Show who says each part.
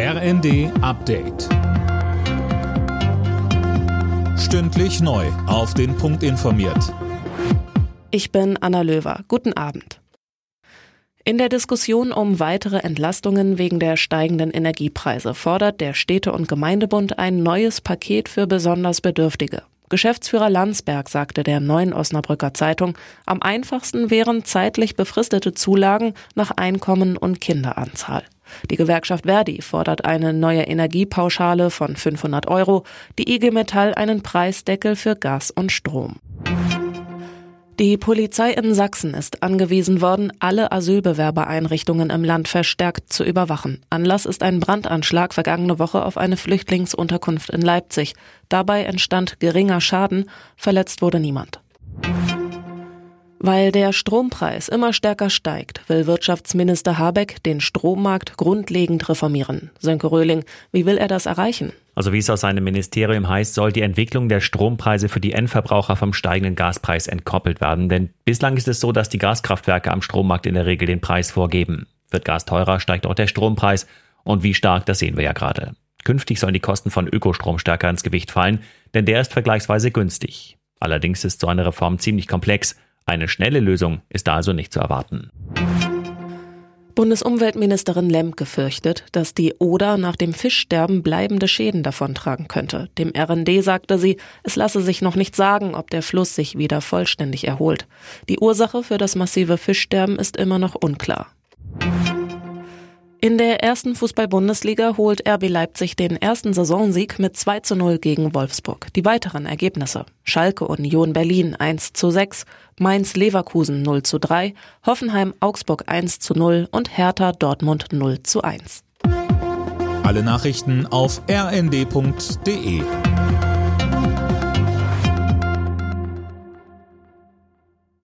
Speaker 1: RND Update. Stündlich neu. Auf den Punkt informiert.
Speaker 2: Ich bin Anna Löwer. Guten Abend. In der Diskussion um weitere Entlastungen wegen der steigenden Energiepreise fordert der Städte- und Gemeindebund ein neues Paket für besonders Bedürftige. Geschäftsführer Landsberg sagte der neuen Osnabrücker Zeitung, am einfachsten wären zeitlich befristete Zulagen nach Einkommen und Kinderanzahl. Die Gewerkschaft Verdi fordert eine neue Energiepauschale von 500 Euro, die IG Metall einen Preisdeckel für Gas und Strom. Die Polizei in Sachsen ist angewiesen worden, alle Asylbewerbereinrichtungen im Land verstärkt zu überwachen. Anlass ist ein Brandanschlag vergangene Woche auf eine Flüchtlingsunterkunft in Leipzig. Dabei entstand geringer Schaden, verletzt wurde niemand. Weil der Strompreis immer stärker steigt, will Wirtschaftsminister Habeck den Strommarkt grundlegend reformieren. Sönke Röhling, wie will er das erreichen?
Speaker 3: Also wie es aus seinem Ministerium heißt, soll die Entwicklung der Strompreise für die Endverbraucher vom steigenden Gaspreis entkoppelt werden. Denn bislang ist es so, dass die Gaskraftwerke am Strommarkt in der Regel den Preis vorgeben. Wird Gas teurer, steigt auch der Strompreis. Und wie stark, das sehen wir ja gerade. Künftig sollen die Kosten von Ökostrom stärker ins Gewicht fallen, denn der ist vergleichsweise günstig. Allerdings ist so eine Reform ziemlich komplex. Eine schnelle Lösung ist da also nicht zu erwarten.
Speaker 2: Bundesumweltministerin Lemke fürchtet, dass die Oder nach dem Fischsterben bleibende Schäden davontragen könnte. Dem RND sagte sie, es lasse sich noch nicht sagen, ob der Fluss sich wieder vollständig erholt. Die Ursache für das massive Fischsterben ist immer noch unklar. In der ersten Fußball-Bundesliga holt RB Leipzig den ersten Saisonsieg mit 2 zu 0 gegen Wolfsburg. Die weiteren Ergebnisse. Schalke Union Berlin 1 zu 6, Mainz Leverkusen 0 zu 3, Hoffenheim Augsburg 1 zu 0 und Hertha Dortmund 0 zu 1.
Speaker 1: Alle Nachrichten auf rnd.de